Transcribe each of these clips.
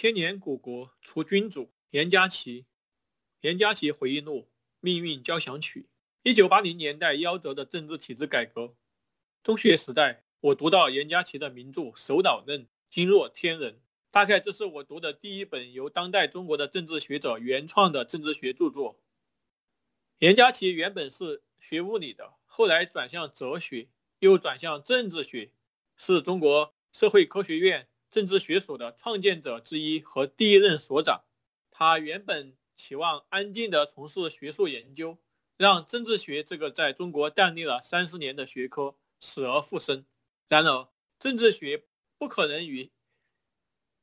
千年古国除君主，严家琪。严家琪回忆录《命运交响曲》。一九八零年代夭折的政治体制改革。中学时代，我读到严家琪的名著《首脑论》，惊若天人。大概这是我读的第一本由当代中国的政治学者原创的政治学著作。严家琪原本是学物理的，后来转向哲学，又转向政治学，是中国社会科学院。政治学所的创建者之一和第一任所长，他原本期望安静地从事学术研究，让政治学这个在中国淡立了三十年的学科死而复生。然而，政治学不可能与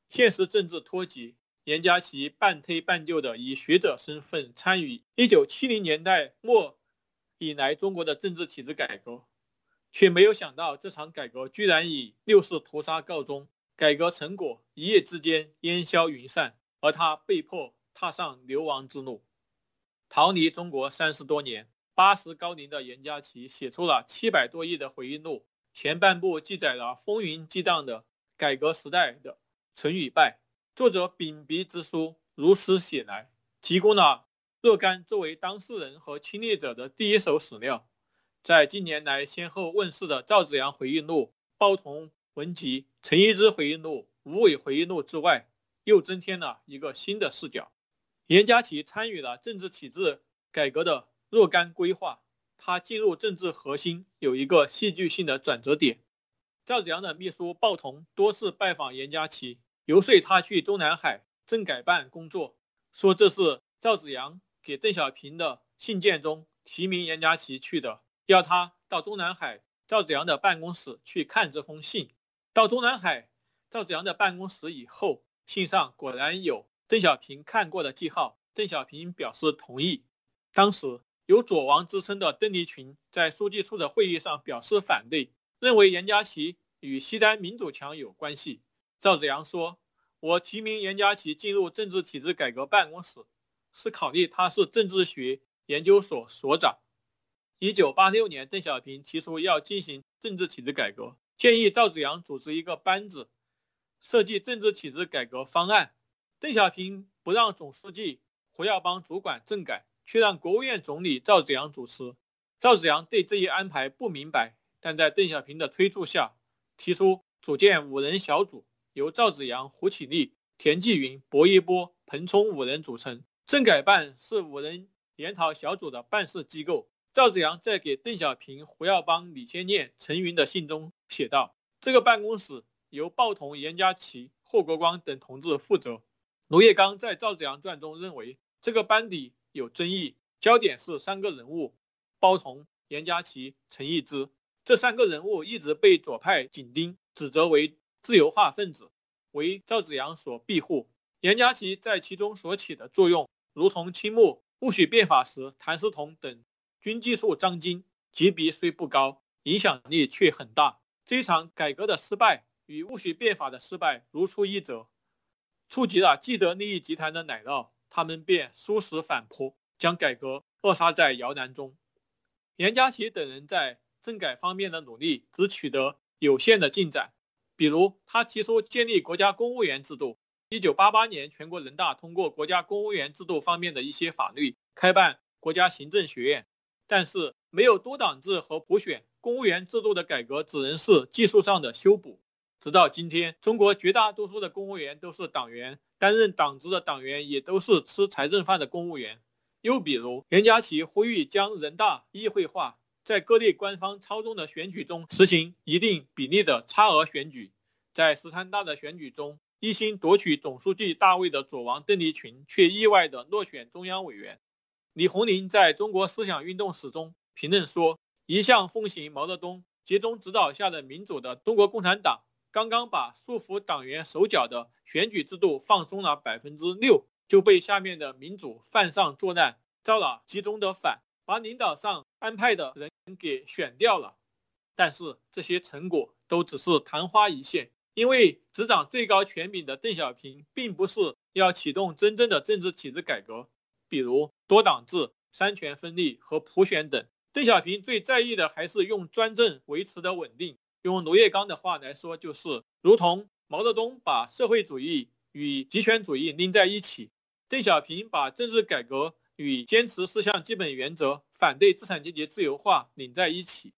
现实政治脱节。严家琪半推半就的以学者身份参与一九七零年代末以来中国的政治体制改革，却没有想到这场改革居然以六四屠杀告终。改革成果一夜之间烟消云散，而他被迫踏上流亡之路，逃离中国三十多年。八十高龄的严家琪写出了七百多页的回忆录，前半部记载了风云激荡的改革时代的成与败。作者秉笔之书如实写来，提供了若干作为当事人和亲历者的第一手史料。在近年来先后问世的赵紫阳回忆录、包同。文集、陈一之回忆录、吴伟回忆录之外，又增添了一个新的视角。严家琪参与了政治体制改革的若干规划，他进入政治核心有一个戏剧性的转折点。赵子阳的秘书鲍同多次拜访严家琪，游说他去中南海政改办工作，说这是赵子阳给邓小平的信件中提名严家琪去的，要他到中南海赵子阳的办公室去看这封信。到中南海赵子阳的办公室以后，信上果然有邓小平看过的记号。邓小平表示同意。当时有“左王”之称的邓力群在书记处的会议上表示反对，认为严家琪与西单民主墙有关系。赵子阳说：“我提名严家琪进入政治体制改革办公室，是考虑他是政治学研究所所长。”一九八六年，邓小平提出要进行政治体制改革。建议赵紫阳组织一个班子，设计政治体制改革方案。邓小平不让总书记胡耀邦主管政改，却让国务院总理赵紫阳主持。赵紫阳对这一安排不明白，但在邓小平的催促下，提出组建五人小组，由赵紫阳、胡启立、田纪云、薄一波、彭冲五人组成。政改办是五人研讨小组的办事机构。赵紫阳在给邓小平、胡耀邦、李先念、陈云的信中写道：“这个办公室由鲍同、严家琪、霍国光等同志负责。”卢叶刚在《赵紫阳传》中认为，这个班底有争议，焦点是三个人物：鲍同、严家琪、陈毅之。这三个人物一直被左派紧盯，指责为自由化分子，为赵紫阳所庇护。严家琪在其中所起的作用，如同青木戊戌变法时谭嗣同等。军技术张金级别虽不高，影响力却很大。这场改革的失败与戊戌变法的失败如出一辙，触及了既得利益集团的奶酪，他们便殊死反扑，将改革扼杀在摇篮中。严家琪等人在政改方面的努力只取得有限的进展，比如他提出建立国家公务员制度。一九八八年，全国人大通过国家公务员制度方面的一些法律，开办国家行政学院。但是没有多党制和普选，公务员制度的改革只能是技术上的修补。直到今天，中国绝大多数的公务员都是党员，担任党职的党员也都是吃财政饭的公务员。又比如，袁家琪呼吁将人大议会化，在各地官方操纵的选举中实行一定比例的差额选举。在十三大的选举中，一心夺取总书记大位的左王邓力群却意外地落选中央委员。李鸿林在中国思想运动史中评论说：“一向奉行毛泽东集中指导下的民主的中国共产党，刚刚把束缚党员手脚的选举制度放松了百分之六，就被下面的民主犯上作难，造了集中的反，把领导上安排的人给选掉了。但是这些成果都只是昙花一现，因为执掌最高权柄的邓小平并不是要启动真正的政治体制改革。”比如多党制、三权分立和普选等，邓小平最在意的还是用专政维持的稳定。用罗叶刚的话来说，就是如同毛泽东把社会主义与极权主义拎在一起。邓小平把政治改革与坚持四项基本原则、反对资产阶级自由化拧在一起。